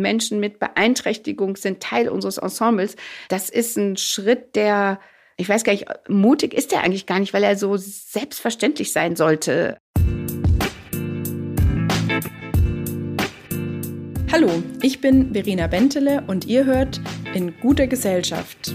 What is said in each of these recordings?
Menschen mit Beeinträchtigung sind Teil unseres Ensembles. Das ist ein Schritt, der, ich weiß gar nicht, mutig ist er eigentlich gar nicht, weil er so selbstverständlich sein sollte. Hallo, ich bin Verena Bentele und ihr hört in guter Gesellschaft.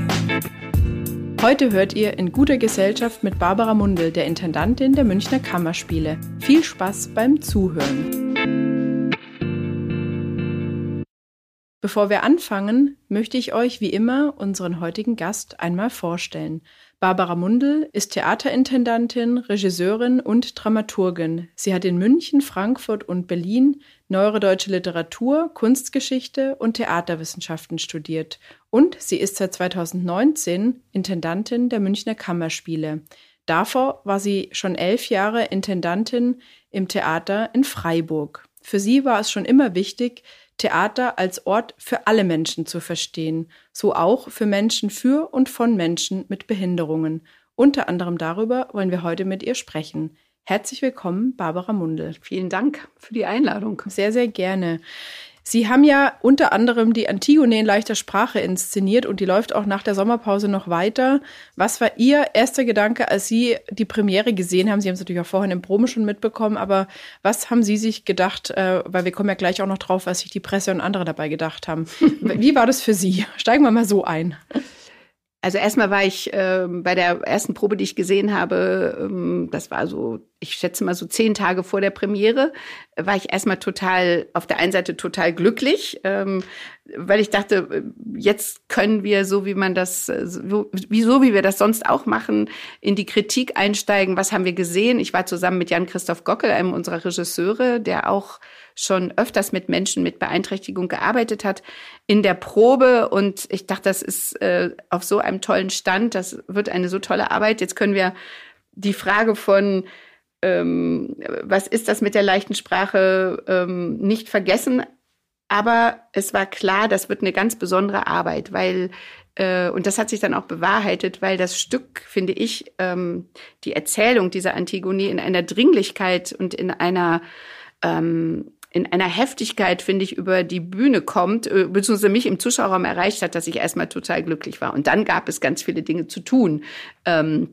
Heute hört ihr in guter Gesellschaft mit Barbara Mundel, der Intendantin der Münchner Kammerspiele. Viel Spaß beim Zuhören. Bevor wir anfangen, möchte ich euch wie immer unseren heutigen Gast einmal vorstellen. Barbara Mundel ist Theaterintendantin, Regisseurin und Dramaturgin. Sie hat in München, Frankfurt und Berlin Neuere Deutsche Literatur, Kunstgeschichte und Theaterwissenschaften studiert und sie ist seit 2019 Intendantin der Münchner Kammerspiele. Davor war sie schon elf Jahre Intendantin im Theater in Freiburg. Für sie war es schon immer wichtig, Theater als Ort für alle Menschen zu verstehen, so auch für Menschen für und von Menschen mit Behinderungen. Unter anderem darüber wollen wir heute mit ihr sprechen. Herzlich willkommen, Barbara Mundel. Vielen Dank für die Einladung. Sehr, sehr gerne. Sie haben ja unter anderem die Antigone in leichter Sprache inszeniert und die läuft auch nach der Sommerpause noch weiter. Was war Ihr erster Gedanke, als Sie die Premiere gesehen haben? Sie haben es natürlich auch vorhin im Proben schon mitbekommen, aber was haben Sie sich gedacht, äh, weil wir kommen ja gleich auch noch drauf, was sich die Presse und andere dabei gedacht haben. Wie war das für Sie? Steigen wir mal so ein. Also erstmal war ich äh, bei der ersten Probe, die ich gesehen habe, ähm, das war so, ich schätze mal so zehn Tage vor der Premiere, war ich erstmal total, auf der einen Seite total glücklich, ähm, weil ich dachte, jetzt können wir, so wie man das, so, wie, so wie wir das sonst auch machen, in die Kritik einsteigen. Was haben wir gesehen? Ich war zusammen mit Jan-Christoph Gockel, einem unserer Regisseure, der auch schon öfters mit Menschen mit Beeinträchtigung gearbeitet hat, in der Probe. Und ich dachte, das ist äh, auf so einem tollen Stand, das wird eine so tolle Arbeit. Jetzt können wir die Frage von, ähm, was ist das mit der leichten Sprache, ähm, nicht vergessen. Aber es war klar, das wird eine ganz besondere Arbeit, weil äh, und das hat sich dann auch bewahrheitet, weil das Stück, finde ich, ähm, die Erzählung dieser Antigonie in einer Dringlichkeit und in einer ähm, in einer Heftigkeit, finde ich, über die Bühne kommt, äh, beziehungsweise mich im Zuschauerraum erreicht hat, dass ich erstmal total glücklich war. Und dann gab es ganz viele Dinge zu tun. Ähm,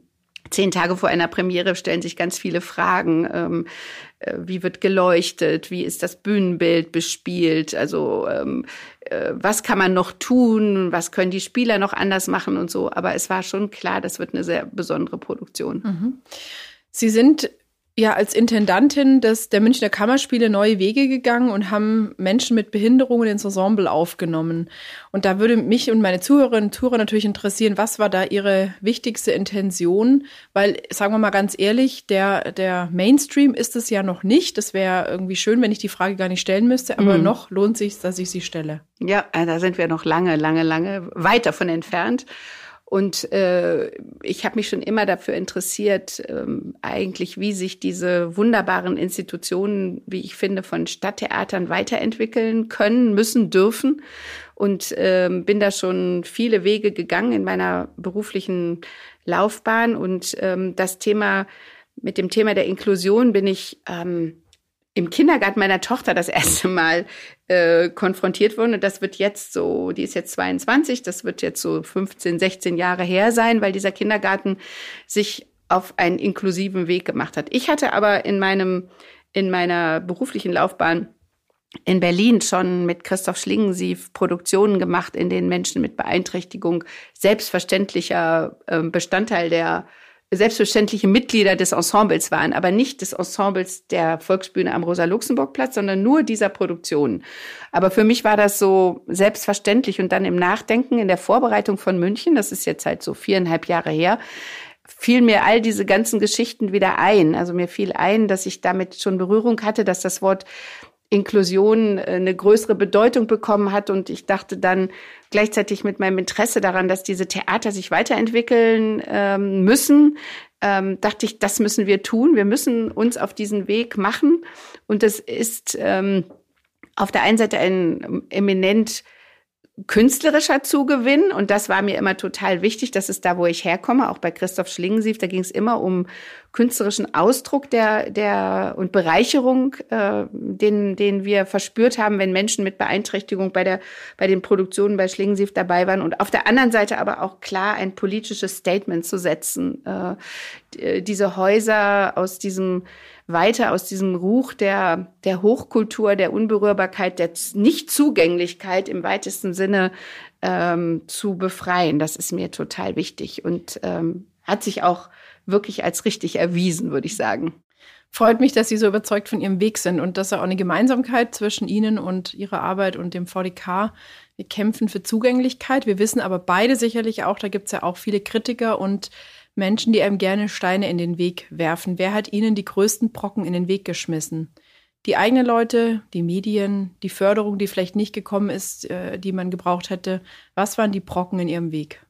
Zehn Tage vor einer Premiere stellen sich ganz viele Fragen. Ähm, äh, wie wird geleuchtet? Wie ist das Bühnenbild bespielt? Also ähm, äh, was kann man noch tun? Was können die Spieler noch anders machen und so? Aber es war schon klar, das wird eine sehr besondere Produktion. Mhm. Sie sind ja als Intendantin des, der Münchner Kammerspiele neue Wege gegangen und haben Menschen mit Behinderungen ins Ensemble aufgenommen. Und da würde mich und meine Zuhörerinnen und Zuhörer natürlich interessieren, was war da ihre wichtigste Intention? Weil, sagen wir mal ganz ehrlich, der, der Mainstream ist es ja noch nicht. Das wäre irgendwie schön, wenn ich die Frage gar nicht stellen müsste, aber mhm. noch lohnt sich, dass ich sie stelle. Ja, äh, da sind wir noch lange, lange, lange weit davon entfernt. Und äh, ich habe mich schon immer dafür interessiert, ähm, eigentlich, wie sich diese wunderbaren Institutionen, wie ich finde, von Stadttheatern weiterentwickeln können, müssen, dürfen. Und ähm, bin da schon viele Wege gegangen in meiner beruflichen Laufbahn. Und ähm, das Thema, mit dem Thema der Inklusion bin ich ähm, im Kindergarten meiner Tochter das erste Mal äh, konfrontiert worden. Und das wird jetzt so, die ist jetzt 22, das wird jetzt so 15, 16 Jahre her sein, weil dieser Kindergarten sich auf einen inklusiven Weg gemacht hat. Ich hatte aber in meinem, in meiner beruflichen Laufbahn in Berlin schon mit Christoph Schlingensief Produktionen gemacht, in denen Menschen mit Beeinträchtigung selbstverständlicher äh, Bestandteil der selbstverständliche Mitglieder des Ensembles waren, aber nicht des Ensembles der Volksbühne am Rosa-Luxemburg-Platz, sondern nur dieser Produktion. Aber für mich war das so selbstverständlich und dann im Nachdenken in der Vorbereitung von München, das ist jetzt halt so viereinhalb Jahre her, fiel mir all diese ganzen Geschichten wieder ein. Also mir fiel ein, dass ich damit schon Berührung hatte, dass das Wort Inklusion äh, eine größere Bedeutung bekommen hat. Und ich dachte dann gleichzeitig mit meinem Interesse daran, dass diese Theater sich weiterentwickeln ähm, müssen, ähm, dachte ich, das müssen wir tun. Wir müssen uns auf diesen Weg machen. Und das ist ähm, auf der einen Seite ein eminent künstlerischer Zugewinn und das war mir immer total wichtig. Das ist da, wo ich herkomme, auch bei Christoph Schlingensief. Da ging es immer um künstlerischen Ausdruck der der und Bereicherung, äh, den den wir verspürt haben, wenn Menschen mit Beeinträchtigung bei der bei den Produktionen bei Schlingensief dabei waren und auf der anderen Seite aber auch klar ein politisches Statement zu setzen. Äh, diese Häuser aus diesem weiter aus diesem Ruch der, der Hochkultur, der Unberührbarkeit, der Nichtzugänglichkeit im weitesten Sinne ähm, zu befreien. Das ist mir total wichtig und ähm, hat sich auch wirklich als richtig erwiesen, würde ich sagen. Freut mich, dass Sie so überzeugt von Ihrem Weg sind und dass er auch eine Gemeinsamkeit zwischen Ihnen und Ihrer Arbeit und dem VDK. Wir kämpfen für Zugänglichkeit. Wir wissen aber beide sicherlich auch, da gibt es ja auch viele Kritiker und Menschen, die einem gerne Steine in den Weg werfen. Wer hat ihnen die größten Brocken in den Weg geschmissen? Die eigenen Leute, die Medien, die Förderung, die vielleicht nicht gekommen ist, äh, die man gebraucht hätte. Was waren die Brocken in ihrem Weg?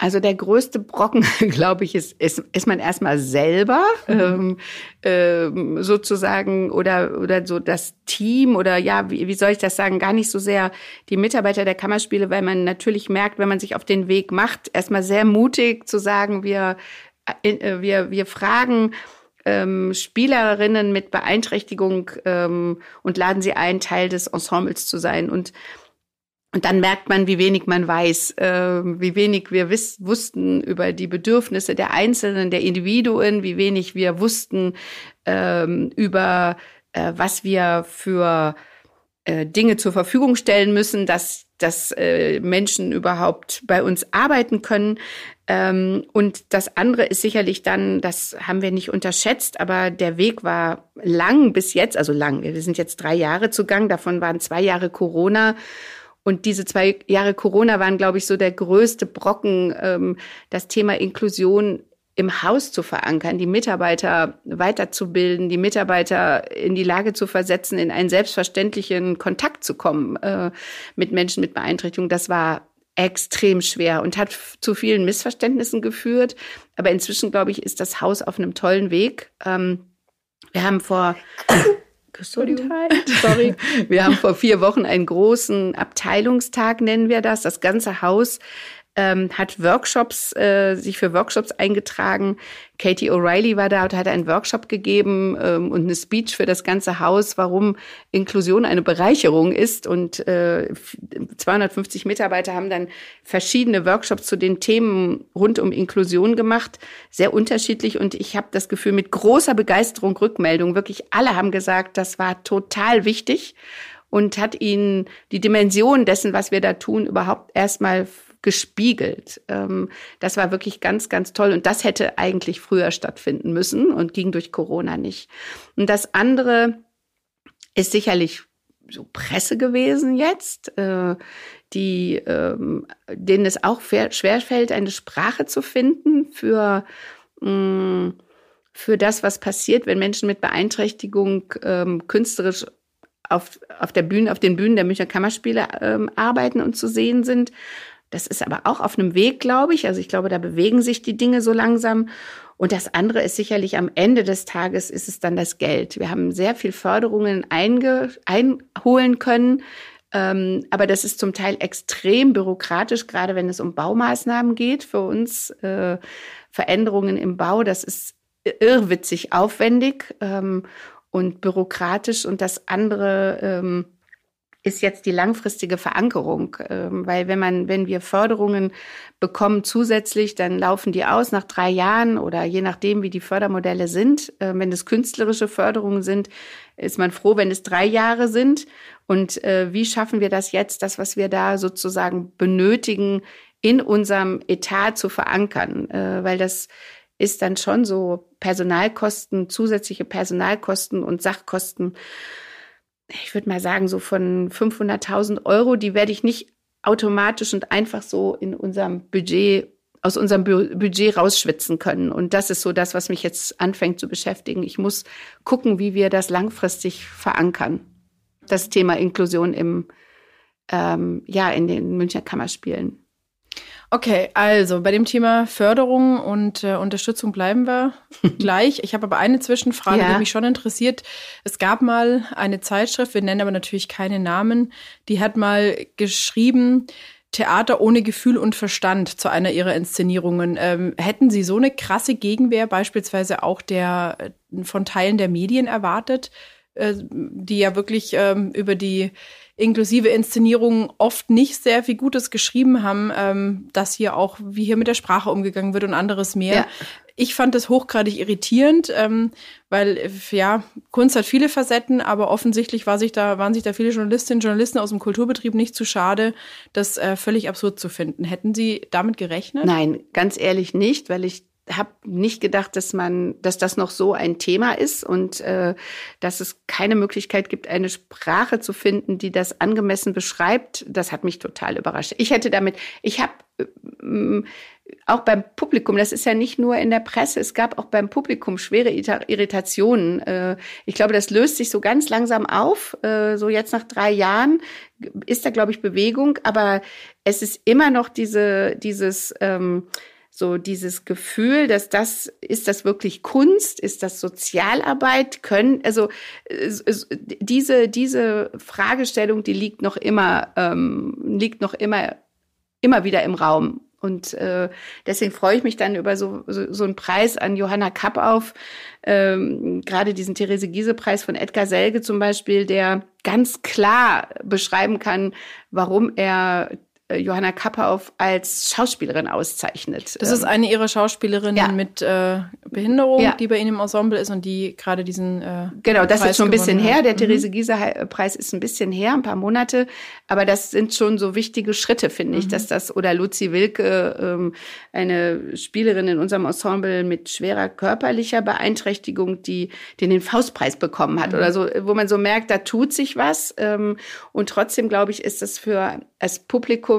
Also der größte Brocken, glaube ich, ist, ist, ist man erstmal selber mhm. ähm, ähm, sozusagen oder oder so das Team oder ja, wie, wie soll ich das sagen? Gar nicht so sehr die Mitarbeiter der Kammerspiele, weil man natürlich merkt, wenn man sich auf den Weg macht, erstmal sehr mutig zu sagen, wir äh, wir wir fragen ähm, Spielerinnen mit Beeinträchtigung ähm, und laden sie ein, Teil des Ensembles zu sein und und dann merkt man, wie wenig man weiß, äh, wie wenig wir wiss, wussten über die Bedürfnisse der Einzelnen, der Individuen, wie wenig wir wussten ähm, über, äh, was wir für äh, Dinge zur Verfügung stellen müssen, dass, dass äh, Menschen überhaupt bei uns arbeiten können. Ähm, und das andere ist sicherlich dann, das haben wir nicht unterschätzt, aber der Weg war lang bis jetzt, also lang. Wir sind jetzt drei Jahre zugang, davon waren zwei Jahre Corona. Und diese zwei Jahre Corona waren, glaube ich, so der größte Brocken, ähm, das Thema Inklusion im Haus zu verankern, die Mitarbeiter weiterzubilden, die Mitarbeiter in die Lage zu versetzen, in einen selbstverständlichen Kontakt zu kommen äh, mit Menschen mit Beeinträchtigung. Das war extrem schwer und hat zu vielen Missverständnissen geführt. Aber inzwischen, glaube ich, ist das Haus auf einem tollen Weg. Ähm, wir haben vor Gesundheit. Sorry. Wir haben vor vier Wochen einen großen Abteilungstag, nennen wir das. Das ganze Haus ähm, hat Workshops, äh, sich für Workshops eingetragen. Katie O'Reilly war da und hat einen Workshop gegeben ähm, und eine Speech für das ganze Haus, warum Inklusion eine Bereicherung ist. Und äh, 250 Mitarbeiter haben dann verschiedene Workshops zu den Themen rund um Inklusion gemacht, sehr unterschiedlich. Und ich habe das Gefühl, mit großer Begeisterung Rückmeldung, wirklich alle haben gesagt, das war total wichtig und hat ihnen die Dimension dessen, was wir da tun, überhaupt erstmal gespiegelt. Ähm, das war wirklich ganz, ganz toll. Und das hätte eigentlich früher stattfinden müssen und ging durch Corona nicht. Und das andere ist sicherlich so Presse gewesen jetzt, äh, die, ähm, denen es auch schwerfällt, eine Sprache zu finden für, mh, mm, für das, was passiert, wenn Menschen mit Beeinträchtigung ähm, künstlerisch auf, auf der Bühne, auf den Bühnen der Münchner Kammerspiele ähm, arbeiten und zu sehen sind. Das ist aber auch auf einem Weg, glaube ich. Also ich glaube, da bewegen sich die Dinge so langsam. Und das andere ist sicherlich am Ende des Tages ist es dann das Geld. Wir haben sehr viel Förderungen einholen können. Ähm, aber das ist zum Teil extrem bürokratisch, gerade wenn es um Baumaßnahmen geht. Für uns äh, Veränderungen im Bau, das ist irrwitzig aufwendig ähm, und bürokratisch. Und das andere ähm, ist jetzt die langfristige Verankerung, ähm, weil wenn man, wenn wir Förderungen bekommen zusätzlich, dann laufen die aus nach drei Jahren oder je nachdem, wie die Fördermodelle sind. Äh, wenn es künstlerische Förderungen sind, ist man froh, wenn es drei Jahre sind. Und äh, wie schaffen wir das jetzt, das, was wir da sozusagen benötigen, in unserem Etat zu verankern? Äh, weil das ist dann schon so Personalkosten, zusätzliche Personalkosten und Sachkosten ich würde mal sagen, so von 500.000 Euro, die werde ich nicht automatisch und einfach so in unserem Budget, aus unserem Budget rausschwitzen können. Und das ist so das, was mich jetzt anfängt zu beschäftigen. Ich muss gucken, wie wir das langfristig verankern. das Thema Inklusion im, ähm, ja, in den Münchner Kammerspielen. Okay, also bei dem Thema Förderung und äh, Unterstützung bleiben wir gleich. Ich habe aber eine Zwischenfrage, ja. die mich schon interessiert. Es gab mal eine Zeitschrift, wir nennen aber natürlich keine Namen, die hat mal geschrieben, Theater ohne Gefühl und Verstand zu einer ihrer Inszenierungen. Ähm, hätten Sie so eine krasse Gegenwehr beispielsweise auch der äh, von Teilen der Medien erwartet, äh, die ja wirklich ähm, über die inklusive Inszenierungen oft nicht sehr viel Gutes geschrieben haben, ähm, dass hier auch, wie hier mit der Sprache umgegangen wird und anderes mehr. Ja. Ich fand das hochgradig irritierend, ähm, weil ja Kunst hat viele Facetten, aber offensichtlich war sich da waren sich da viele Journalistinnen und Journalisten aus dem Kulturbetrieb nicht zu schade, das äh, völlig absurd zu finden. Hätten Sie damit gerechnet? Nein, ganz ehrlich nicht, weil ich habe nicht gedacht, dass man, dass das noch so ein Thema ist und äh, dass es keine Möglichkeit gibt, eine Sprache zu finden, die das angemessen beschreibt. Das hat mich total überrascht. Ich hätte damit, ich habe äh, auch beim Publikum, das ist ja nicht nur in der Presse, es gab auch beim Publikum schwere Irritationen. Äh, ich glaube, das löst sich so ganz langsam auf. Äh, so jetzt nach drei Jahren ist da, glaube ich, Bewegung, aber es ist immer noch diese, dieses ähm, so dieses Gefühl, dass das, ist das wirklich Kunst? Ist das Sozialarbeit? Können, also diese, diese Fragestellung, die liegt noch immer, ähm, liegt noch immer, immer wieder im Raum. Und äh, deswegen freue ich mich dann über so, so, so einen Preis an Johanna Kapp auf, ähm, gerade diesen Therese Giese-Preis von Edgar Selge zum Beispiel, der ganz klar beschreiben kann, warum er Johanna Kappauf als Schauspielerin auszeichnet. Das ist ähm, eine ihrer Schauspielerinnen ja. mit äh, Behinderung, ja. die bei Ihnen im Ensemble ist und die gerade diesen äh, Genau, das Preis ist schon ein bisschen her. Der mhm. Therese Gieser Preis ist ein bisschen her, ein paar Monate, aber das sind schon so wichtige Schritte, finde ich, mhm. dass das oder Luzi Wilke, ähm, eine Spielerin in unserem Ensemble mit schwerer körperlicher Beeinträchtigung, die den den Faustpreis bekommen hat mhm. oder so, wo man so merkt, da tut sich was ähm, und trotzdem glaube ich, ist das für als Publikum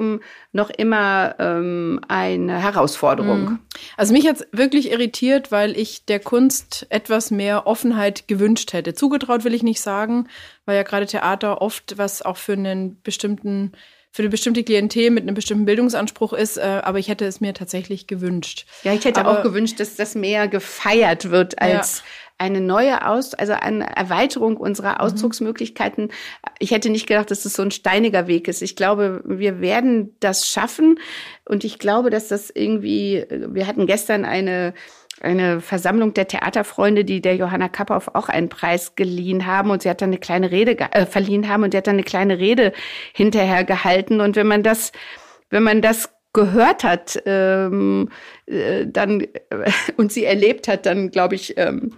noch immer ähm, eine Herausforderung. Mhm. Also mich hat's wirklich irritiert, weil ich der Kunst etwas mehr Offenheit gewünscht hätte. Zugetraut will ich nicht sagen, weil ja gerade Theater oft was auch für einen bestimmten für eine bestimmte Klientel mit einem bestimmten Bildungsanspruch ist, äh, aber ich hätte es mir tatsächlich gewünscht. Ja, ich hätte aber, auch gewünscht, dass das mehr gefeiert wird als, ja eine neue Aus, also eine Erweiterung unserer mhm. Ausdrucksmöglichkeiten. Mhm. Ich hätte nicht gedacht, dass das so ein steiniger Weg ist. Ich glaube, wir werden das schaffen. Und ich glaube, dass das irgendwie, wir hatten gestern eine, eine Versammlung der Theaterfreunde, die der Johanna Kappauf auch einen Preis geliehen haben und sie hat dann eine kleine Rede äh, verliehen haben und sie hat dann eine kleine Rede hinterher gehalten und wenn man das wenn man das gehört hat ähm, äh, dann äh, und sie erlebt hat, dann glaube ich ähm,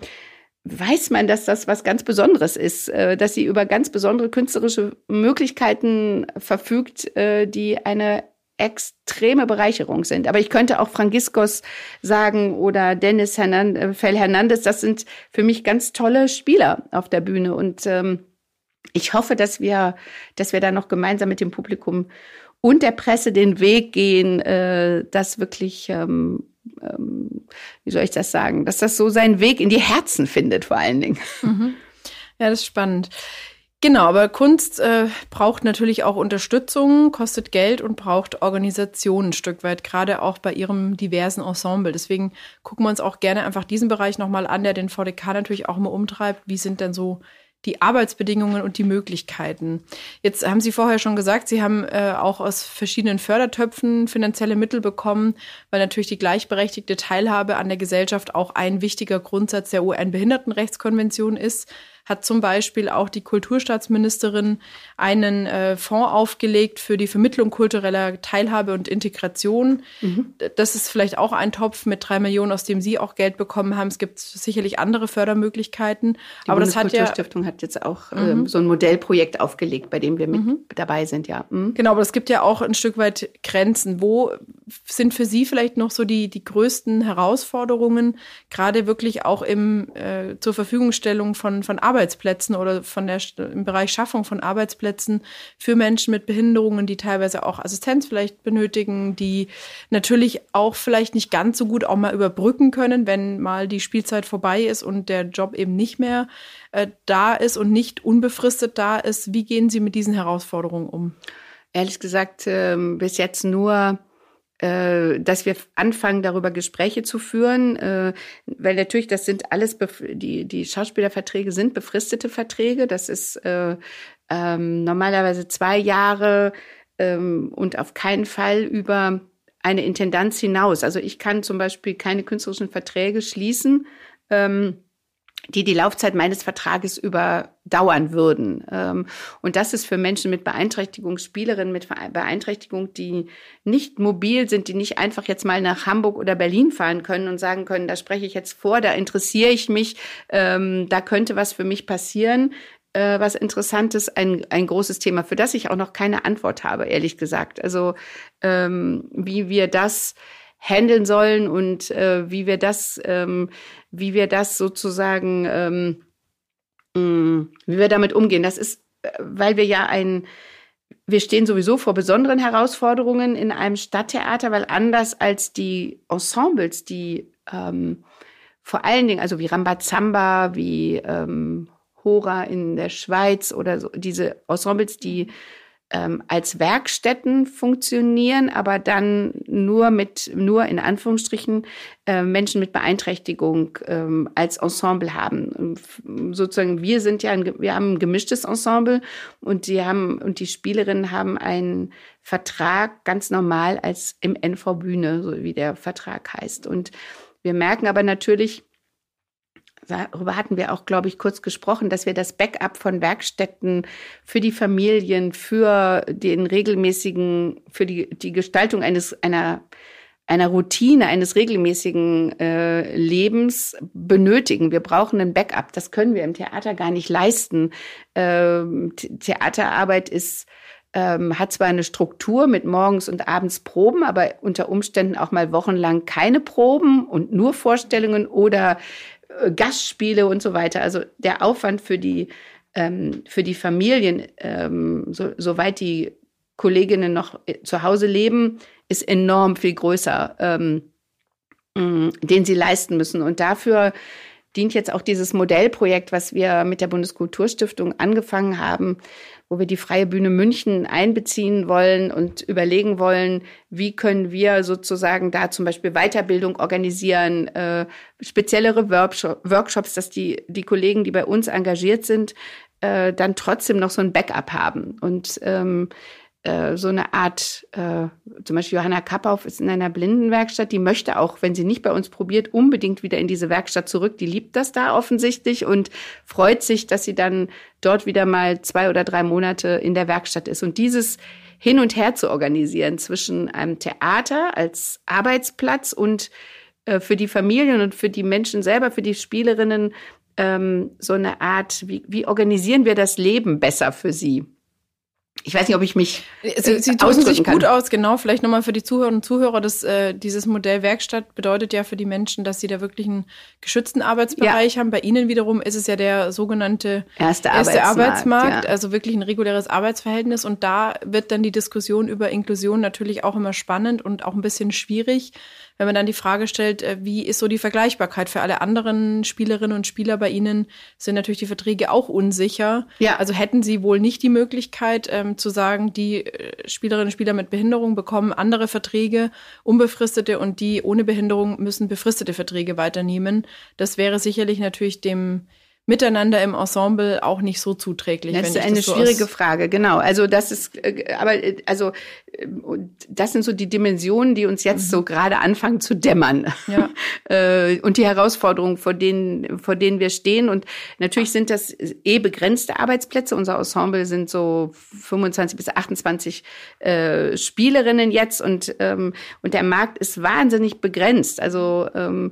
weiß man, dass das was ganz Besonderes ist, äh, dass sie über ganz besondere künstlerische Möglichkeiten verfügt, äh, die eine extreme Bereicherung sind. Aber ich könnte auch Franciscos sagen oder Dennis äh, Fel Hernandez, das sind für mich ganz tolle Spieler auf der Bühne. Und ähm, ich hoffe, dass wir, dass wir da noch gemeinsam mit dem Publikum und der Presse den Weg gehen, äh, das wirklich ähm, ähm, wie soll ich das sagen, dass das so seinen Weg in die Herzen findet, vor allen Dingen. Mhm. Ja, das ist spannend. Genau, aber Kunst äh, braucht natürlich auch Unterstützung, kostet Geld und braucht Organisation ein Stück weit, gerade auch bei ihrem diversen Ensemble. Deswegen gucken wir uns auch gerne einfach diesen Bereich nochmal an, der den VDK natürlich auch immer umtreibt. Wie sind denn so die Arbeitsbedingungen und die Möglichkeiten. Jetzt haben Sie vorher schon gesagt, Sie haben äh, auch aus verschiedenen Fördertöpfen finanzielle Mittel bekommen, weil natürlich die gleichberechtigte Teilhabe an der Gesellschaft auch ein wichtiger Grundsatz der UN-Behindertenrechtskonvention ist hat zum Beispiel auch die Kulturstaatsministerin einen äh, Fonds aufgelegt für die Vermittlung kultureller Teilhabe und Integration. Mhm. Das ist vielleicht auch ein Topf mit drei Millionen, aus dem Sie auch Geld bekommen haben. Es gibt sicherlich andere Fördermöglichkeiten. Die aber das hat ja Stiftung hat jetzt auch ähm, mhm. so ein Modellprojekt aufgelegt, bei dem wir mit mhm. dabei sind, ja. Mhm. Genau, aber es gibt ja auch ein Stück weit Grenzen. Wo sind für Sie vielleicht noch so die, die größten Herausforderungen, gerade wirklich auch im äh, zur Verfügungstellung von, von Arbeit Arbeitsplätzen oder von der, im Bereich Schaffung von Arbeitsplätzen für Menschen mit Behinderungen, die teilweise auch Assistenz vielleicht benötigen, die natürlich auch vielleicht nicht ganz so gut auch mal überbrücken können, wenn mal die Spielzeit vorbei ist und der Job eben nicht mehr äh, da ist und nicht unbefristet da ist. Wie gehen Sie mit diesen Herausforderungen um? Ehrlich gesagt, äh, bis jetzt nur dass wir anfangen, darüber Gespräche zu führen, äh, weil natürlich das sind alles die die Schauspielerverträge sind befristete Verträge. Das ist äh, ähm, normalerweise zwei Jahre ähm, und auf keinen Fall über eine Intendanz hinaus. Also ich kann zum Beispiel keine künstlerischen Verträge schließen. Ähm, die die Laufzeit meines Vertrages überdauern würden. Ähm, und das ist für Menschen mit Beeinträchtigung, Spielerinnen mit Beeinträchtigung, die nicht mobil sind, die nicht einfach jetzt mal nach Hamburg oder Berlin fahren können und sagen können, da spreche ich jetzt vor, da interessiere ich mich, ähm, da könnte was für mich passieren. Äh, was Interessantes, ein, ein großes Thema, für das ich auch noch keine Antwort habe, ehrlich gesagt. Also ähm, wie wir das handeln sollen und äh, wie wir das, ähm, wie wir das sozusagen, ähm, mh, mm, wie wir damit umgehen. Das ist, äh, weil wir ja ein, wir stehen sowieso vor besonderen Herausforderungen in einem Stadttheater, weil anders als die Ensembles, die ähm, vor allen Dingen, also wie Rambazamba, wie ähm, Hora in der Schweiz oder so, diese Ensembles, die ähm, als Werkstätten funktionieren, aber dann nur mit, nur in Anführungsstrichen, äh, Menschen mit Beeinträchtigung ähm, als Ensemble haben. sozusagen, wir sind ja, ein, wir haben ein gemischtes Ensemble und die haben, und die Spielerinnen haben einen Vertrag ganz normal als im NV Bühne, so wie der Vertrag heißt. Und wir merken aber natürlich, darüber hatten wir auch, glaube ich, kurz gesprochen, dass wir das Backup von Werkstätten für die Familien, für den regelmäßigen, für die, die Gestaltung eines, einer, einer Routine, eines regelmäßigen äh, Lebens benötigen. Wir brauchen ein Backup. Das können wir im Theater gar nicht leisten. Ähm, Theaterarbeit ist ähm, hat zwar eine Struktur mit morgens und abends Proben, aber unter Umständen auch mal wochenlang keine Proben und nur Vorstellungen oder Gastspiele und so weiter. Also der Aufwand für die, ähm, für die Familien, ähm, so, soweit die Kolleginnen noch äh, zu Hause leben, ist enorm viel größer, ähm, den sie leisten müssen. Und dafür dient jetzt auch dieses Modellprojekt, was wir mit der Bundeskulturstiftung angefangen haben, wo wir die Freie Bühne München einbeziehen wollen und überlegen wollen, wie können wir sozusagen da zum Beispiel Weiterbildung organisieren, äh, speziellere Workshops, dass die, die Kollegen, die bei uns engagiert sind, äh, dann trotzdem noch so ein Backup haben. Und ähm, äh, so eine Art, äh, zum Beispiel Johanna Kappauf ist in einer Blindenwerkstatt, die möchte auch, wenn sie nicht bei uns probiert, unbedingt wieder in diese Werkstatt zurück. Die liebt das da offensichtlich und freut sich, dass sie dann dort wieder mal zwei oder drei Monate in der Werkstatt ist. Und dieses hin und her zu organisieren zwischen einem Theater als Arbeitsplatz und äh, für die Familien und für die Menschen selber, für die Spielerinnen, ähm, so eine Art, wie, wie organisieren wir das Leben besser für sie? Ich weiß nicht, ob ich mich äh, Sie, Sie drücken sich kann. gut aus, genau. Vielleicht nochmal für die Zuhörerinnen und Zuhörer. Das, äh, dieses Modell Werkstatt bedeutet ja für die Menschen, dass sie da wirklich einen geschützten Arbeitsbereich ja. haben. Bei Ihnen wiederum ist es ja der sogenannte erste, erste Arbeitsmarkt, Arbeitsmarkt ja. also wirklich ein reguläres Arbeitsverhältnis. Und da wird dann die Diskussion über Inklusion natürlich auch immer spannend und auch ein bisschen schwierig, wenn man dann die Frage stellt, äh, wie ist so die Vergleichbarkeit für alle anderen Spielerinnen und Spieler bei Ihnen, sind natürlich die Verträge auch unsicher. Ja. Also hätten Sie wohl nicht die Möglichkeit ähm, zu sagen, die äh, Spielerinnen und Spieler mit Behinderung bekommen andere Verträge, unbefristete und die ohne Behinderung müssen befristete Verträge weiternehmen. Das wäre sicherlich natürlich dem Miteinander im Ensemble auch nicht so zuträglich. Das ist eine das so schwierige Frage, genau. Also das ist, äh, aber also das sind so die Dimensionen, die uns jetzt mhm. so gerade anfangen zu dämmern. Ja. Äh, und die Herausforderungen, vor denen, vor denen wir stehen. Und natürlich sind das eh begrenzte Arbeitsplätze. Unser Ensemble sind so 25 bis 28 äh, Spielerinnen jetzt und, ähm, und der Markt ist wahnsinnig begrenzt. Also ähm,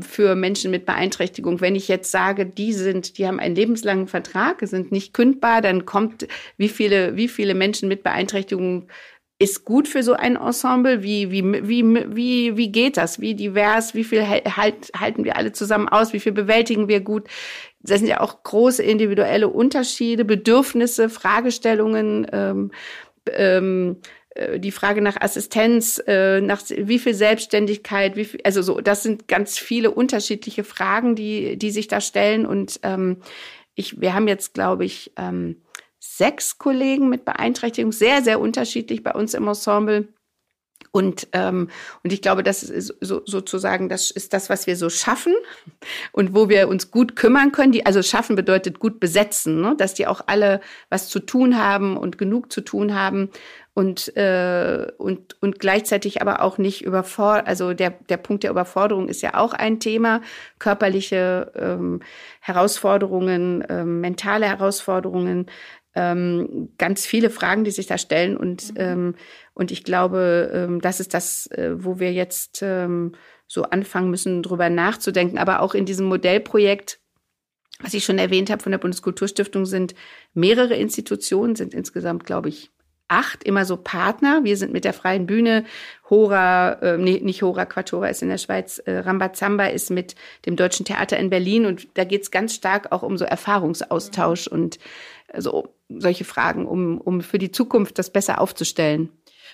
für Menschen mit Beeinträchtigung. Wenn ich jetzt sage, die sind, die haben einen lebenslangen Vertrag, sind nicht kündbar, dann kommt, wie viele, wie viele Menschen mit Beeinträchtigung ist gut für so ein Ensemble? Wie, wie, wie, wie, wie geht das? Wie divers? Wie viel halt, halten wir alle zusammen aus? Wie viel bewältigen wir gut? Das sind ja auch große individuelle Unterschiede, Bedürfnisse, Fragestellungen, ähm, ähm, äh, die Frage nach Assistenz, äh, nach wie viel Selbstständigkeit, wie viel, also so, das sind ganz viele unterschiedliche Fragen, die, die sich da stellen. Und ähm, ich, wir haben jetzt, glaube ich, ähm, sechs Kollegen mit Beeinträchtigung, sehr, sehr unterschiedlich bei uns im Ensemble. Und, ähm, und ich glaube, das ist so, sozusagen, das ist das, was wir so schaffen und wo wir uns gut kümmern können. Die, also schaffen bedeutet gut besetzen, ne? dass die auch alle was zu tun haben und genug zu tun haben und, äh, und, und gleichzeitig aber auch nicht überfordert. Also der, der Punkt der Überforderung ist ja auch ein Thema. Körperliche ähm, Herausforderungen, ähm, mentale Herausforderungen, ähm, ganz viele Fragen, die sich da stellen. Und, mhm. ähm, und ich glaube, ähm, das ist das, äh, wo wir jetzt ähm, so anfangen müssen, drüber nachzudenken. Aber auch in diesem Modellprojekt, was ich schon erwähnt habe von der Bundeskulturstiftung, sind mehrere Institutionen, sind insgesamt, glaube ich, acht immer so Partner. Wir sind mit der Freien Bühne, Hora, äh, nee, nicht Hora, Quattora ist in der Schweiz, äh, Rambazamba ist mit dem Deutschen Theater in Berlin und da geht's ganz stark auch um so Erfahrungsaustausch mhm. und also solche Fragen, um, um für die Zukunft das besser aufzustellen.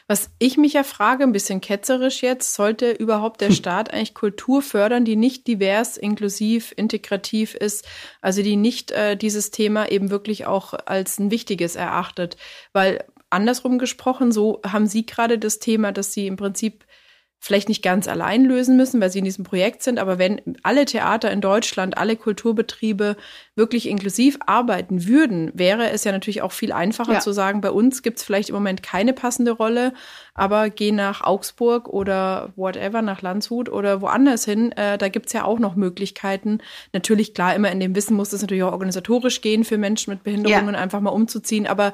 Was ich mich ja frage, ein bisschen ketzerisch jetzt, sollte überhaupt der Staat eigentlich Kultur fördern, die nicht divers, inklusiv, integrativ ist, also die nicht äh, dieses Thema eben wirklich auch als ein wichtiges erachtet? Weil andersrum gesprochen, so haben Sie gerade das Thema, dass Sie im Prinzip vielleicht nicht ganz allein lösen müssen, weil sie in diesem Projekt sind, aber wenn alle Theater in Deutschland, alle Kulturbetriebe wirklich inklusiv arbeiten würden, wäre es ja natürlich auch viel einfacher ja. zu sagen, bei uns gibt es vielleicht im Moment keine passende Rolle, aber geh nach Augsburg oder whatever, nach Landshut oder woanders hin, äh, da gibt's ja auch noch Möglichkeiten. Natürlich, klar, immer in dem Wissen muss es natürlich auch organisatorisch gehen für Menschen mit Behinderungen, ja. einfach mal umzuziehen, aber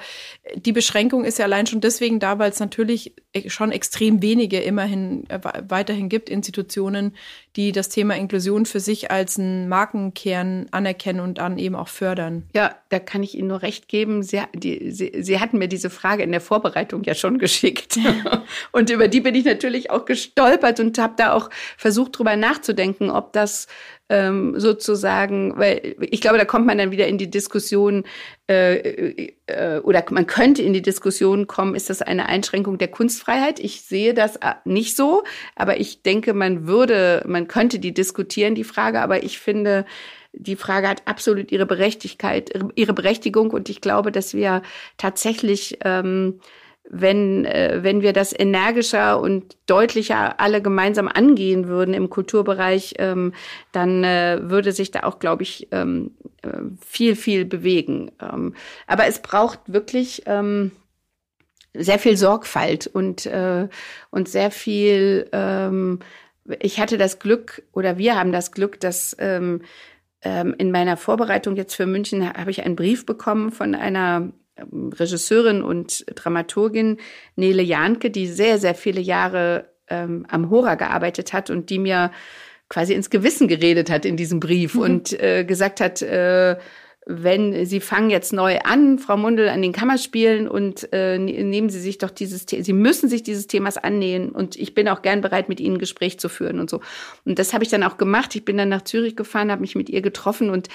die Beschränkung ist ja allein schon deswegen da, weil es natürlich schon extrem wenige immerhin äh, weiterhin gibt, Institutionen, die das Thema Inklusion für sich als einen Markenkern anerkennen und dann eben auch fördern. Ja, da kann ich Ihnen nur recht geben. Sie, die, Sie, Sie hatten mir diese Frage in der Vorbereitung ja schon geschickt. und über die bin ich natürlich auch gestolpert und habe da auch versucht, drüber nachzudenken, ob das ähm, sozusagen, weil ich glaube, da kommt man dann wieder in die Diskussion äh, äh, oder man könnte in die Diskussion kommen, ist das eine Einschränkung der Kunstfreiheit? Ich sehe das äh, nicht so, aber ich denke, man würde, man könnte die diskutieren, die Frage, aber ich finde, die Frage hat absolut ihre Berechtigkeit, ihre Berechtigung und ich glaube, dass wir tatsächlich ähm, wenn, äh, wenn wir das energischer und deutlicher alle gemeinsam angehen würden im Kulturbereich, ähm, dann äh, würde sich da auch, glaube ich, ähm, äh, viel, viel bewegen. Ähm, aber es braucht wirklich sehr viel Sorgfalt und, und sehr viel, ich hatte das Glück oder wir haben das Glück, dass in meiner Vorbereitung jetzt für München habe ich einen Brief bekommen von einer Regisseurin und Dramaturgin Nele Janke, die sehr, sehr viele Jahre ähm, am Hora gearbeitet hat und die mir quasi ins Gewissen geredet hat in diesem Brief mhm. und äh, gesagt hat, äh, wenn Sie fangen jetzt neu an, Frau Mundel, an den Kammerspielen und äh, ne-, nehmen Sie sich doch dieses, The Sie müssen sich dieses Themas annähen und ich bin auch gern bereit, mit Ihnen ein Gespräch zu führen und so. Und das habe ich dann auch gemacht. Ich bin dann nach Zürich gefahren, habe mich mit ihr getroffen und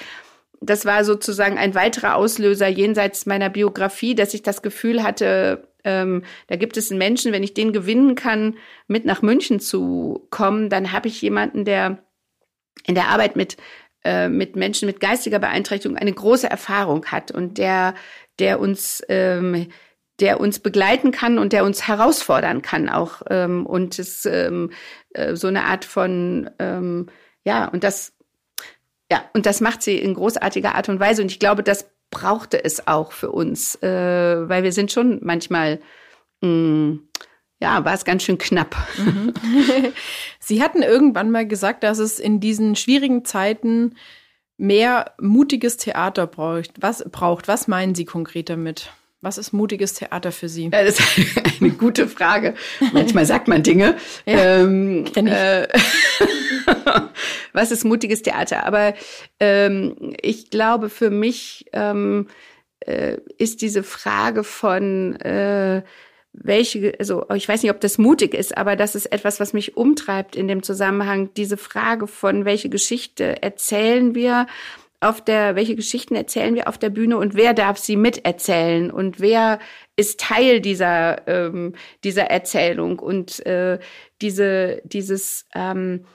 das war sozusagen ein weiterer Auslöser jenseits meiner Biografie, dass ich das Gefühl hatte, ähm, da gibt es einen Menschen, wenn ich den gewinnen kann, mit nach München zu kommen, dann habe ich jemanden, der in der Arbeit mit äh, mit Menschen mit geistiger Beeinträchtigung eine große Erfahrung hat und der der uns ähm, der uns begleiten kann und der uns herausfordern kann auch ähm, und es ähm, äh, so eine Art von ähm, ja und das ja, und das macht sie in großartiger Art und Weise. Und ich glaube, das brauchte es auch für uns, äh, weil wir sind schon manchmal, mh, mm, ja, war es ganz schön knapp. Mhm. sie hatten irgendwann mal gesagt, dass es in diesen schwierigen Zeiten mehr mutiges Theater braucht. Was braucht? Was meinen Sie konkret damit? Was ist mutiges Theater für Sie? Ja, das ist eine gute Frage. Manchmal sagt man Dinge. Ja, ähm, äh, was ist mutiges Theater? Aber ähm, ich glaube, für mich ähm, äh, ist diese Frage von äh, welche, also ich weiß nicht, ob das mutig ist, aber das ist etwas, was mich umtreibt in dem Zusammenhang. Diese Frage von, welche Geschichte erzählen wir auf der, welche Geschichten erzählen wir auf der Bühne und wer darf sie miterzählen und wer ist Teil dieser, ähm, dieser Erzählung und äh, diese, dieses, ähm,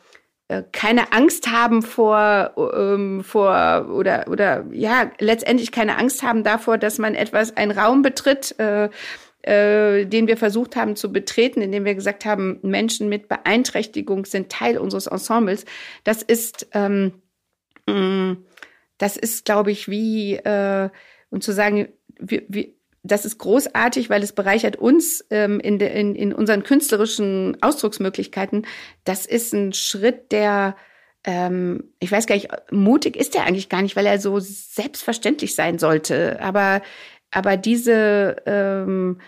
äh, keine Angst haben vor, ähm, vor oder, oder ja, letztendlich keine Angst haben davor, dass man etwas, einen Raum betritt, äh, äh, den wir versucht haben zu betreten, indem wir gesagt haben, Menschen mit Beeinträchtigung sind Teil unseres Ensembles. Das ist, ähm, mm, das ist, glaube ich, wie, äh, und zu sagen, wir, wir, das ist großartig, weil es bereichert uns ähm, in, de, in, in unseren künstlerischen Ausdrucksmöglichkeiten. Das ist ein Schritt, der, ähm, ich weiß gar nicht, mutig ist er eigentlich gar nicht, weil er so selbstverständlich sein sollte. Aber, aber diese, ähm,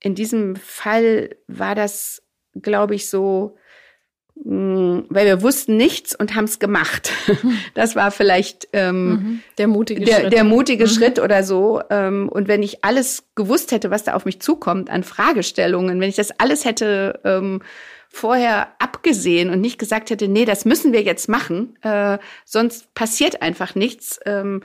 in diesem Fall war das, glaube ich, so, weil wir wussten nichts und haben es gemacht. Das war vielleicht ähm, mhm. der mutige der, Schritt. Der mutige mhm. Schritt oder so. Ähm, und wenn ich alles gewusst hätte, was da auf mich zukommt an Fragestellungen, wenn ich das alles hätte ähm, vorher abgesehen und nicht gesagt hätte, nee, das müssen wir jetzt machen, äh, sonst passiert einfach nichts, ähm,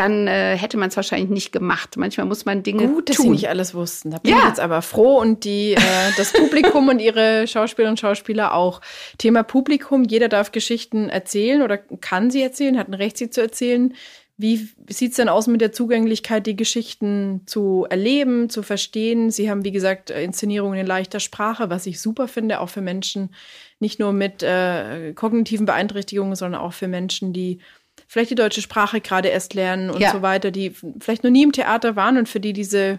dann äh, hätte man es wahrscheinlich nicht gemacht. Manchmal muss man Dinge Gut, dass tun. Sie nicht alles wussten. Da bin ja. ich jetzt aber froh und die, äh, das Publikum und ihre Schauspielerinnen und Schauspieler auch. Thema Publikum, jeder darf Geschichten erzählen oder kann sie erzählen, hat ein Recht, sie zu erzählen. Wie sieht's denn aus mit der Zugänglichkeit, die Geschichten zu erleben, zu verstehen? Sie haben, wie gesagt, Inszenierungen in leichter Sprache, was ich super finde, auch für Menschen, nicht nur mit äh, kognitiven Beeinträchtigungen, sondern auch für Menschen, die vielleicht die deutsche Sprache gerade erst lernen und ja. so weiter, die vielleicht noch nie im Theater waren und für die diese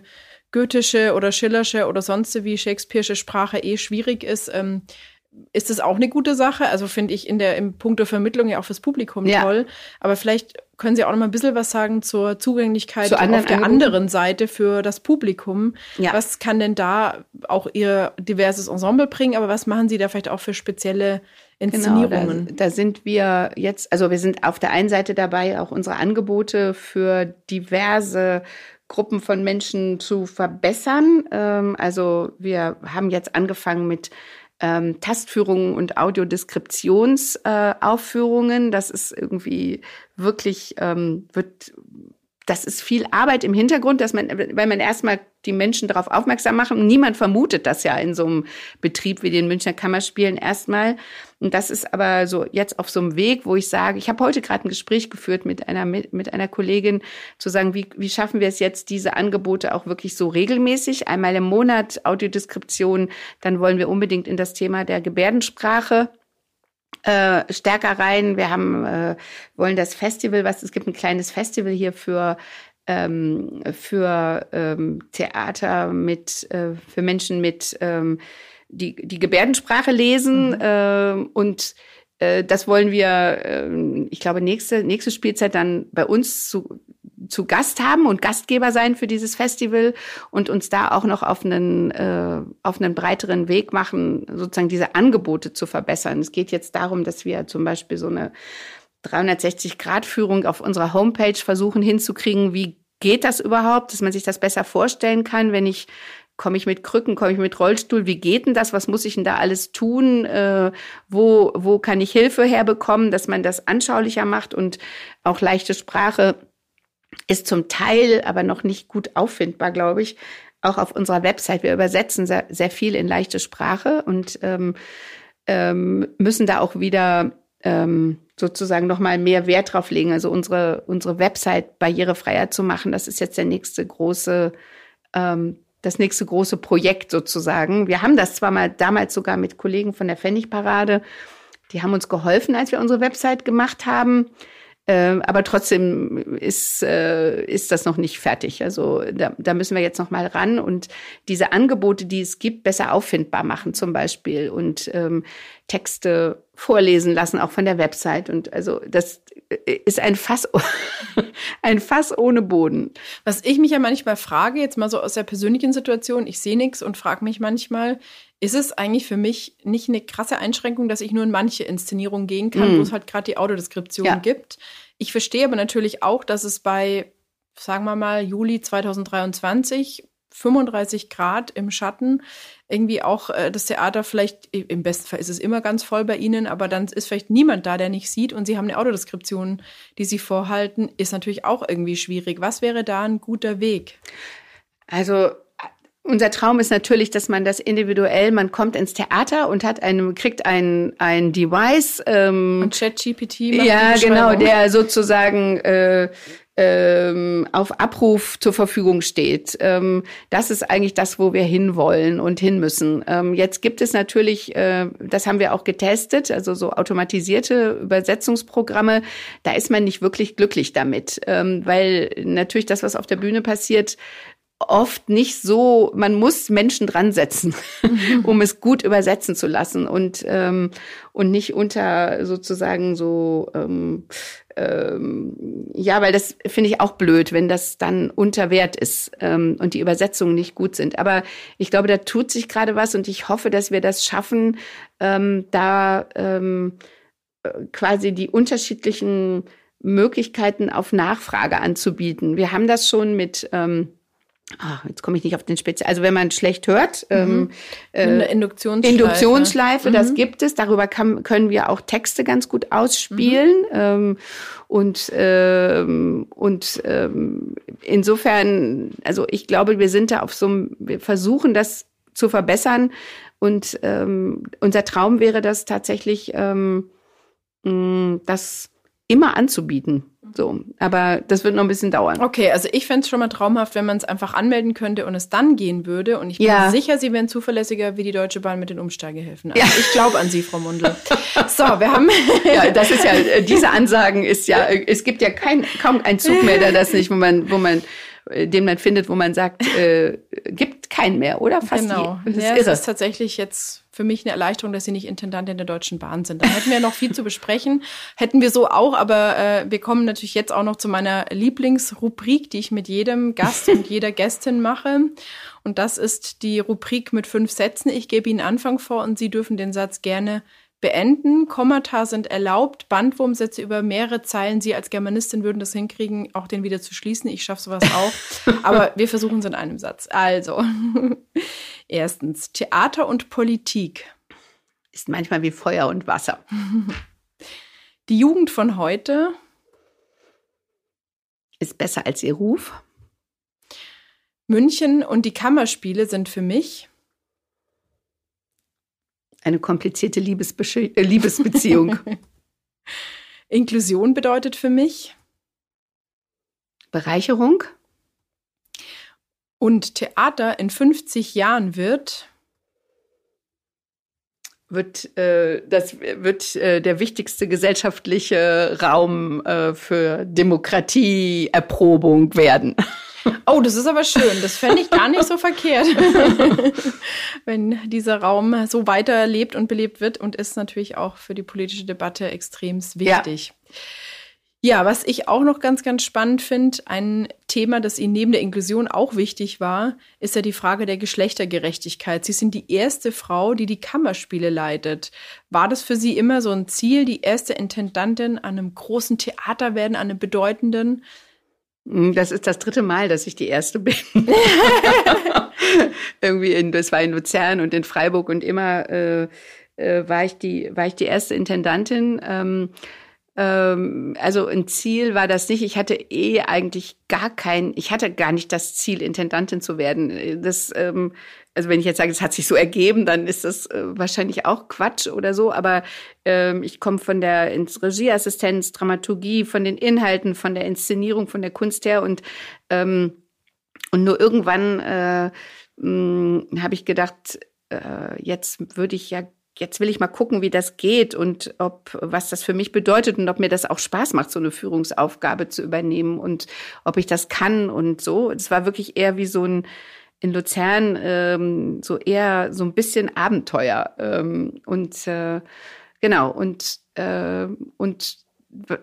goethische oder schillersche oder sonst wie Shakespeare'sche Sprache eh schwierig ist, ähm, ist das auch eine gute Sache. Also finde ich in der im Punkt der Vermittlung ja auch fürs Publikum ja. toll. Aber vielleicht können Sie auch noch mal ein bisschen was sagen zur Zugänglichkeit Zu auf der Angeboten. anderen Seite für das Publikum. Ja. Was kann denn da auch Ihr diverses Ensemble bringen? Aber was machen Sie da vielleicht auch für spezielle Inszenierungen. Genau, da, da, sind wir jetzt, also wir sind auf der einen Seite dabei, auch unsere Angebote für diverse Gruppen von Menschen zu verbessern. Ähm, also wir haben jetzt angefangen mit ähm, Tastführungen und Audiodeskriptionsaufführungen. Äh, das ist irgendwie wirklich, ähm, wird das ist viel Arbeit im Hintergrund, dass man, weil man erstmal die Menschen darauf aufmerksam machen. Niemand vermutet das ja in so einem Betrieb wie den Münchner Kammerspielen erstmal. Und das ist aber so jetzt auf so einem Weg, wo ich sage, ich habe heute gerade ein Gespräch geführt mit einer mit einer Kollegin, zu sagen, wie, wie schaffen wir es jetzt, diese Angebote auch wirklich so regelmäßig, einmal im Monat Audiodeskription, dann wollen wir unbedingt in das Thema der Gebärdensprache äh, stärker rein. Wir haben, äh, wollen das Festival, was es gibt, ein kleines Festival hier für ähm, für ähm, Theater mit äh, für Menschen mit ähm, die die Gebärdensprache lesen mhm. äh, und äh, das wollen wir, äh, ich glaube, nächste, nächste Spielzeit dann bei uns zu, zu Gast haben und Gastgeber sein für dieses Festival und uns da auch noch auf einen, äh, auf einen breiteren Weg machen, sozusagen diese Angebote zu verbessern. Es geht jetzt darum, dass wir zum Beispiel so eine 360-Grad-Führung auf unserer Homepage versuchen hinzukriegen. Wie geht das überhaupt, dass man sich das besser vorstellen kann, wenn ich komme ich mit Krücken, komme ich mit Rollstuhl, wie geht denn das, was muss ich denn da alles tun, äh, wo, wo kann ich Hilfe herbekommen, dass man das anschaulicher macht und auch leichte Sprache ist zum Teil aber noch nicht gut auffindbar, glaube ich, auch auf unserer Website. Wir übersetzen sehr, sehr viel in leichte Sprache und ähm, ähm, müssen da auch wieder ähm, sozusagen nochmal mehr Wert drauf legen, also unsere, unsere Website barrierefreier zu machen. Das ist jetzt der nächste große, ähm, das nächste große Projekt sozusagen. Wir haben das zwar mal damals sogar mit Kollegen von der Pfennigparade, die haben uns geholfen, als wir unsere Website gemacht haben. Äh, aber trotzdem ist, äh, ist das noch nicht fertig. Also da, da müssen wir jetzt noch mal ran und diese Angebote, die es gibt, besser auffindbar machen zum Beispiel und ähm, Texte vorlesen lassen, auch von der Website. Und also das ist ein Fass, ein Fass ohne Boden. Was ich mich ja manchmal frage, jetzt mal so aus der persönlichen Situation, ich sehe nichts und frage mich manchmal, ist es eigentlich für mich nicht eine krasse Einschränkung, dass ich nur in manche Inszenierungen gehen kann, mm. wo es halt gerade die Audiodeskription ja. gibt. Ich verstehe aber natürlich auch, dass es bei, sagen wir mal, Juli 2023 35 Grad im Schatten irgendwie auch äh, das Theater vielleicht, im besten Fall ist es immer ganz voll bei Ihnen, aber dann ist vielleicht niemand da, der nicht sieht und Sie haben eine Autodeskription, die Sie vorhalten, ist natürlich auch irgendwie schwierig. Was wäre da ein guter Weg? Also unser Traum ist natürlich, dass man das individuell, man kommt ins Theater und hat einen, kriegt ein, ein Device. Ähm, und ChatGPT. Ja, genau, der sozusagen äh, ähm, auf Abruf zur Verfügung steht. Ähm, das ist eigentlich das, wo wir hinwollen und hin müssen. Ähm, jetzt gibt es natürlich, äh, das haben wir auch getestet, also so automatisierte Übersetzungsprogramme. Da ist man nicht wirklich glücklich damit, ähm, weil natürlich das, was auf der Bühne passiert, oft nicht so, man muss Menschen dran setzen, mhm. um es gut übersetzen zu lassen und, ähm, und nicht unter sozusagen so, ähm, ähm, ja, weil das finde ich auch blöd, wenn das dann unter Wert ist ähm, und die Übersetzungen nicht gut sind. Aber ich glaube, da tut sich gerade was und ich hoffe, dass wir das schaffen, ähm, da ähm, quasi die unterschiedlichen Möglichkeiten auf Nachfrage anzubieten. Wir haben das schon mit ähm, Ach, jetzt komme ich nicht auf den Spezial. Also wenn man schlecht hört, mhm. ähm, äh, Induktionsschleife, Induktionsschleife mhm. das gibt es. Darüber kann, können wir auch Texte ganz gut ausspielen. Mhm. Ähm, und ähm, und ähm, insofern, also ich glaube, wir sind da auf so einem, wir versuchen das zu verbessern. Und ähm, unser Traum wäre das tatsächlich, ähm, das immer anzubieten. So, aber das wird noch ein bisschen dauern. Okay, also ich fände es schon mal traumhaft, wenn man es einfach anmelden könnte und es dann gehen würde. Und ich bin ja. sicher, Sie wären zuverlässiger wie die Deutsche Bahn mit den Umsteigehilfen. Also ja. ich glaube an Sie, Frau Mundel. so, wir haben. ja, das ist ja, äh, diese Ansagen ist ja, äh, es gibt ja kein, kaum ein Zug mehr, der das nicht, wo man, wo man äh, den man findet, wo man sagt, äh, gibt keinen mehr, oder? Fast genau. Je. Das ja, ist, es ist tatsächlich jetzt für mich eine Erleichterung, dass Sie nicht Intendantin der Deutschen Bahn sind. Da hätten wir noch viel zu besprechen. Hätten wir so auch, aber äh, wir kommen natürlich jetzt auch noch zu meiner Lieblingsrubrik, die ich mit jedem Gast und jeder Gästin mache. Und das ist die Rubrik mit fünf Sätzen. Ich gebe Ihnen Anfang vor und Sie dürfen den Satz gerne beenden. Kommata sind erlaubt, Bandwurmsätze über mehrere Zeilen. Sie als Germanistin würden das hinkriegen, auch den wieder zu schließen. Ich schaffe sowas auch. Aber wir versuchen es in einem Satz. Also, erstens, Theater und Politik. Ist manchmal wie Feuer und Wasser. Die Jugend von heute ist besser als ihr Ruf. München und die Kammerspiele sind für mich eine komplizierte Liebesbe äh, Liebesbeziehung. Inklusion bedeutet für mich Bereicherung. Und Theater in 50 Jahren wird wird äh, das wird äh, der wichtigste gesellschaftliche Raum äh, für Demokratieerprobung werden. Oh, das ist aber schön. Das fände ich gar nicht so verkehrt, wenn dieser Raum so weiterlebt und belebt wird und ist natürlich auch für die politische Debatte extrem wichtig. Ja. Ja, was ich auch noch ganz, ganz spannend finde, ein Thema, das Ihnen neben der Inklusion auch wichtig war, ist ja die Frage der Geschlechtergerechtigkeit. Sie sind die erste Frau, die die Kammerspiele leitet. War das für Sie immer so ein Ziel, die erste Intendantin an einem großen Theater werden, an einem bedeutenden? Hm, das ist das dritte Mal, dass ich die erste bin. Irgendwie in, das war in Luzern und in Freiburg und immer äh, äh, war ich die, war ich die erste Intendantin. Ähm, ähm, also ein Ziel war das nicht. Ich hatte eh eigentlich gar kein, ich hatte gar nicht das Ziel, Intendantin zu werden. Das, ähm, also wenn ich jetzt sage, es hat sich so ergeben, dann ist das äh, wahrscheinlich auch Quatsch oder so. Aber ähm, ich komme von der Regieassistenz, Dramaturgie, von den Inhalten, von der Inszenierung, von der Kunst her und ähm, und nur irgendwann äh, habe ich gedacht, äh, jetzt würde ich ja jetzt will ich mal gucken, wie das geht und ob, was das für mich bedeutet und ob mir das auch Spaß macht, so eine Führungsaufgabe zu übernehmen und ob ich das kann und so. Es war wirklich eher wie so ein, in Luzern, ähm, so eher so ein bisschen Abenteuer. Ähm, und äh, genau, und, äh, und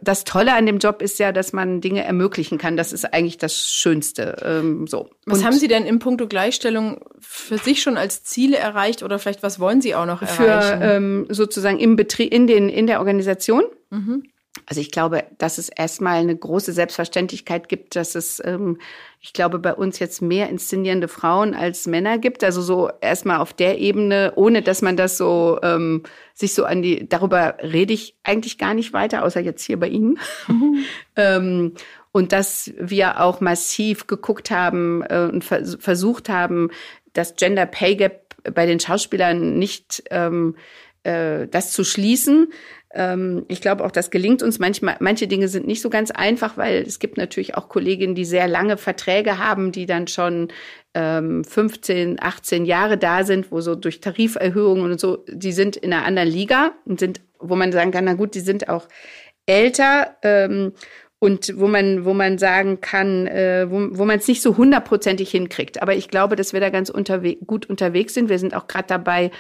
das Tolle an dem Job ist ja, dass man Dinge ermöglichen kann. Das ist eigentlich das Schönste. Ähm, so. Was und haben Sie denn im Punkto Gleichstellung für sich schon als Ziele erreicht oder vielleicht was wollen Sie auch noch erreichen? Für ähm, sozusagen im Betrieb, in den in der Organisation. Mhm. Also ich glaube, dass es erstmal eine große Selbstverständlichkeit gibt, dass es, ähm, ich glaube, bei uns jetzt mehr inszenierende Frauen als Männer gibt. Also so erstmal auf der Ebene, ohne dass man das so ähm, sich so an die, darüber rede ich eigentlich gar nicht weiter, außer jetzt hier bei Ihnen. Mhm. ähm, und dass wir auch massiv geguckt haben äh, und vers versucht haben, das Gender Pay Gap bei den Schauspielern nicht ähm, äh, das zu schließen. Ähm, ich glaube auch, das gelingt uns. Manchmal, manche Dinge sind nicht so ganz einfach, weil es gibt natürlich auch Kolleginnen, die sehr lange Verträge haben, die dann schon ähm, 15, 18 Jahre da sind, wo so durch Tariferhöhungen und so, die sind in einer anderen Liga und sind, wo man sagen kann, na gut, die sind auch älter. Ähm, und wo man, wo man sagen kann, äh, wo, wo man es nicht so hundertprozentig hinkriegt. Aber ich glaube, dass wir da ganz unterwe gut unterwegs sind. Wir sind auch gerade dabei,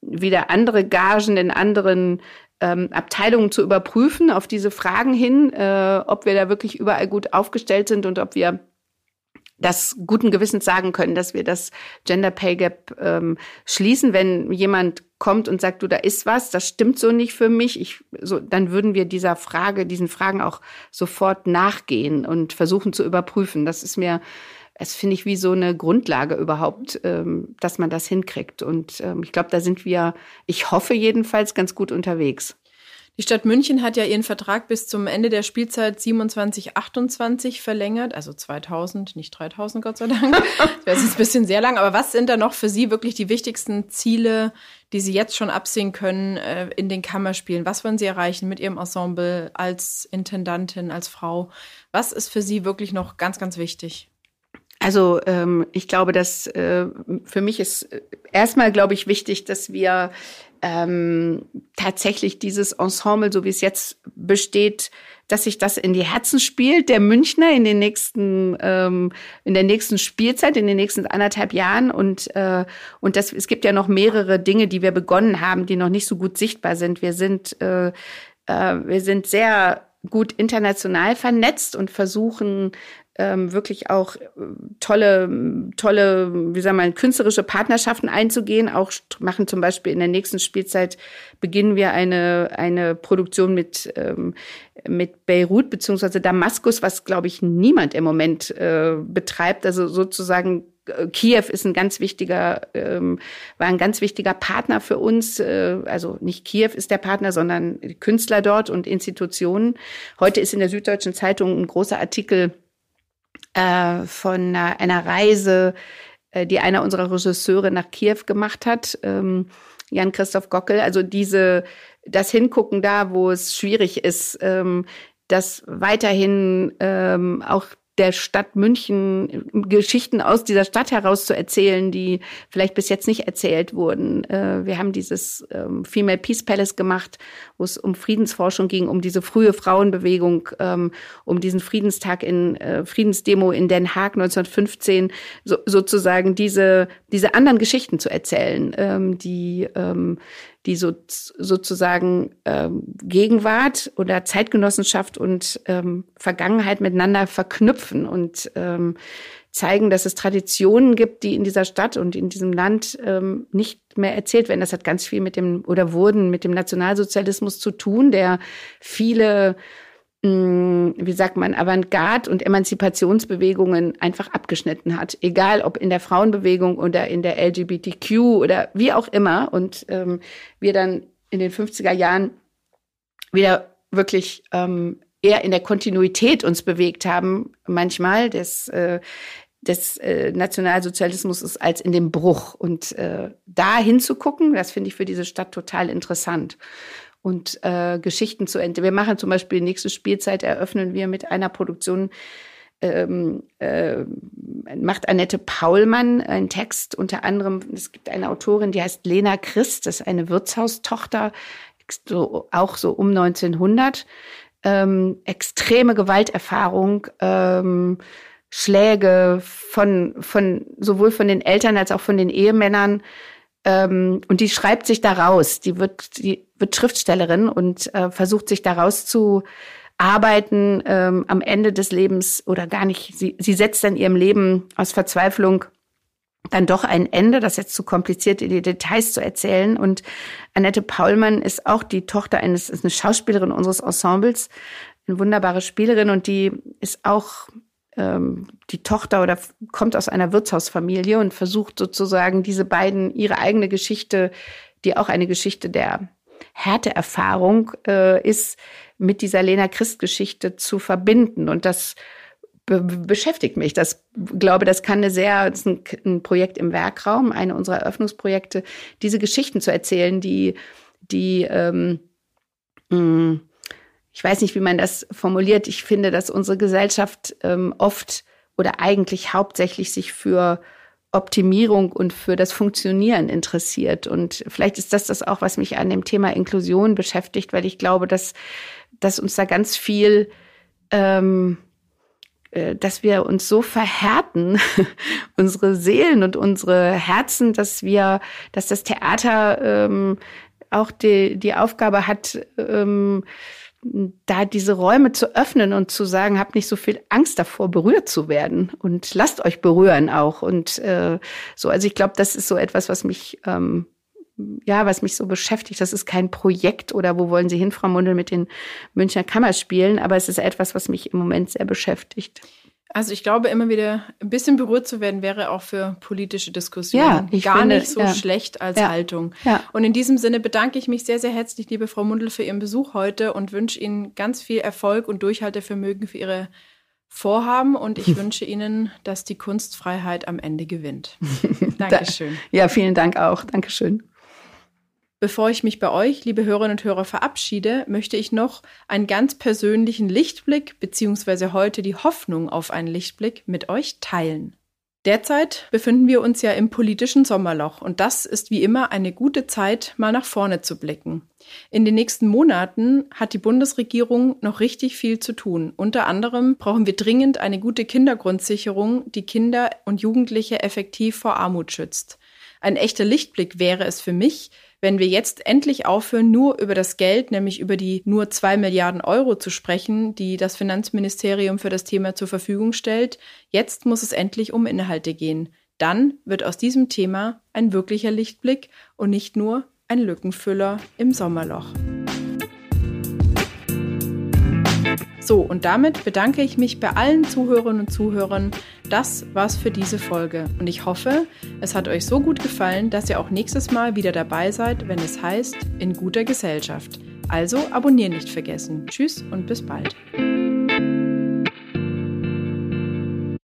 wieder andere Gagen in anderen ähm, Abteilungen zu überprüfen auf diese Fragen hin, äh, ob wir da wirklich überall gut aufgestellt sind und ob wir das guten Gewissens sagen können, dass wir das Gender Pay Gap ähm, schließen. Wenn jemand kommt und sagt, du, da ist was, das stimmt so nicht für mich, ich, so, dann würden wir dieser Frage, diesen Fragen auch sofort nachgehen und versuchen zu überprüfen. Das ist mir, es finde ich wie so eine Grundlage überhaupt, ähm, dass man das hinkriegt. Und ähm, ich glaube, da sind wir, ich hoffe jedenfalls, ganz gut unterwegs. Die Stadt München hat ja ihren Vertrag bis zum Ende der Spielzeit 27, 28 verlängert, also 2000, nicht 3000, Gott sei Dank. Das ist ein bisschen sehr lang. Aber was sind da noch für Sie wirklich die wichtigsten Ziele, die Sie jetzt schon absehen können äh, in den Kammerspielen? Was wollen Sie erreichen mit Ihrem Ensemble als Intendantin, als Frau? Was ist für Sie wirklich noch ganz, ganz wichtig? Also ähm, ich glaube, dass äh, für mich ist äh, erstmal, glaube ich, wichtig, dass wir ähm, tatsächlich dieses Ensemble, so wie es jetzt besteht, dass sich das in die Herzen spielt, der Münchner in den nächsten, ähm, in der nächsten Spielzeit, in den nächsten anderthalb Jahren. Und, äh, und das, es gibt ja noch mehrere Dinge, die wir begonnen haben, die noch nicht so gut sichtbar sind. Wir sind, äh, äh, wir sind sehr gut international vernetzt und versuchen ähm, wirklich auch äh, tolle, tolle, wie sagen wir, künstlerische Partnerschaften einzugehen. Auch machen zum Beispiel in der nächsten Spielzeit beginnen wir eine, eine Produktion mit, ähm, mit Beirut beziehungsweise Damaskus, was, glaube ich, niemand im Moment äh, betreibt. Also sozusagen äh, Kiew ist ein ganz wichtiger, ähm, war ein ganz wichtiger Partner für uns. Äh, also nicht Kiew ist der Partner, sondern Künstler dort und Institutionen. Heute ist in der Süddeutschen Zeitung ein großer Artikel äh, von einer, einer Reise, äh, die einer unserer Regisseure nach Kiew gemacht hat, ähm, Jan-Christoph Gockel. Also diese, das Hingucken da, wo es schwierig ist, ähm, dass weiterhin ähm, auch der Stadt München Geschichten aus dieser Stadt heraus zu erzählen, die vielleicht bis jetzt nicht erzählt wurden. Äh, wir haben dieses ähm, Female Peace Palace gemacht, wo es um Friedensforschung ging, um diese frühe Frauenbewegung, ähm, um diesen Friedenstag in äh, Friedensdemo in Den Haag 1915, sozusagen diese diese anderen Geschichten zu erzählen, ähm, die die so, sozusagen ähm, Gegenwart oder Zeitgenossenschaft und ähm, Vergangenheit miteinander verknüpfen und ähm, zeigen, dass es Traditionen gibt, die in dieser Stadt und in diesem Land ähm, nicht mehr erzählt werden. Das hat ganz viel mit dem oder wurden mit dem Nationalsozialismus zu tun, der viele wie sagt man, Avantgarde- und Emanzipationsbewegungen einfach abgeschnitten hat. Egal ob in der Frauenbewegung oder in der LGBTQ oder wie auch immer. Und ähm, wir dann in den 50er Jahren wieder wirklich ähm, eher in der Kontinuität uns bewegt haben, manchmal des, äh, des äh, Nationalsozialismus als in dem Bruch. Und äh, da hinzugucken, das finde ich für diese Stadt total interessant und äh, Geschichten zu entdecken. Wir machen zum Beispiel nächste Spielzeit eröffnen wir mit einer Produktion ähm, äh, macht Annette Paulmann einen Text unter anderem. Es gibt eine Autorin, die heißt Lena Christ, das ist eine Wirtshaustochter, so, auch so um 1900. Ähm, extreme Gewalterfahrung, ähm, Schläge von, von sowohl von den Eltern als auch von den Ehemännern. Ähm, und die schreibt sich da raus. Die wird, die wird Schriftstellerin und äh, versucht sich daraus zu arbeiten ähm, am Ende des Lebens oder gar nicht. Sie, sie setzt dann ihrem Leben aus Verzweiflung dann doch ein Ende, das jetzt zu kompliziert die Details zu erzählen. Und Annette Paulmann ist auch die Tochter eines, ist eine Schauspielerin unseres Ensembles, eine wunderbare Spielerin und die ist auch ähm, die Tochter oder kommt aus einer Wirtshausfamilie und versucht sozusagen diese beiden ihre eigene Geschichte, die auch eine Geschichte der Härteerfahrung äh, ist, mit dieser Lena Christ Geschichte zu verbinden. Und das be beschäftigt mich. Das glaube, das kann eine sehr, das ist ein, ein Projekt im Werkraum, eine unserer Eröffnungsprojekte, diese Geschichten zu erzählen, die, die, ähm, mh, mm, ich weiß nicht, wie man das formuliert. Ich finde, dass unsere Gesellschaft ähm, oft oder eigentlich hauptsächlich sich für Optimierung und für das Funktionieren interessiert. Und vielleicht ist das das auch, was mich an dem Thema Inklusion beschäftigt, weil ich glaube, dass, dass uns da ganz viel ähm, äh, dass wir uns so verhärten, unsere Seelen und unsere Herzen, dass wir, dass das Theater ähm, auch die, die Aufgabe hat, ähm, da diese Räume zu öffnen und zu sagen, habt nicht so viel Angst davor, berührt zu werden und lasst euch berühren auch. Und äh, so, also ich glaube, das ist so etwas, was mich ähm, ja, was mich so beschäftigt. Das ist kein Projekt oder wo wollen Sie hin, Frau Mundel, mit den Münchner Kammerspielen, aber es ist etwas, was mich im Moment sehr beschäftigt. Also ich glaube, immer wieder ein bisschen berührt zu werden, wäre auch für politische Diskussionen ja, gar finde, nicht so ja. schlecht als ja. Haltung. Und in diesem Sinne bedanke ich mich sehr, sehr herzlich, liebe Frau Mundel, für Ihren Besuch heute und wünsche Ihnen ganz viel Erfolg und Durchhaltevermögen für Ihre Vorhaben und ich wünsche Ihnen, dass die Kunstfreiheit am Ende gewinnt. Dankeschön. Ja, vielen Dank auch. Dankeschön. Bevor ich mich bei euch, liebe Hörerinnen und Hörer, verabschiede, möchte ich noch einen ganz persönlichen Lichtblick beziehungsweise heute die Hoffnung auf einen Lichtblick mit euch teilen. Derzeit befinden wir uns ja im politischen Sommerloch und das ist wie immer eine gute Zeit, mal nach vorne zu blicken. In den nächsten Monaten hat die Bundesregierung noch richtig viel zu tun. Unter anderem brauchen wir dringend eine gute Kindergrundsicherung, die Kinder und Jugendliche effektiv vor Armut schützt. Ein echter Lichtblick wäre es für mich, wenn wir jetzt endlich aufhören, nur über das Geld, nämlich über die nur zwei Milliarden Euro zu sprechen, die das Finanzministerium für das Thema zur Verfügung stellt, jetzt muss es endlich um Inhalte gehen. Dann wird aus diesem Thema ein wirklicher Lichtblick und nicht nur ein Lückenfüller im Sommerloch. So, und damit bedanke ich mich bei allen Zuhörerinnen und Zuhörern. Das war's für diese Folge. Und ich hoffe, es hat euch so gut gefallen, dass ihr auch nächstes Mal wieder dabei seid, wenn es heißt, in guter Gesellschaft. Also abonnieren nicht vergessen. Tschüss und bis bald.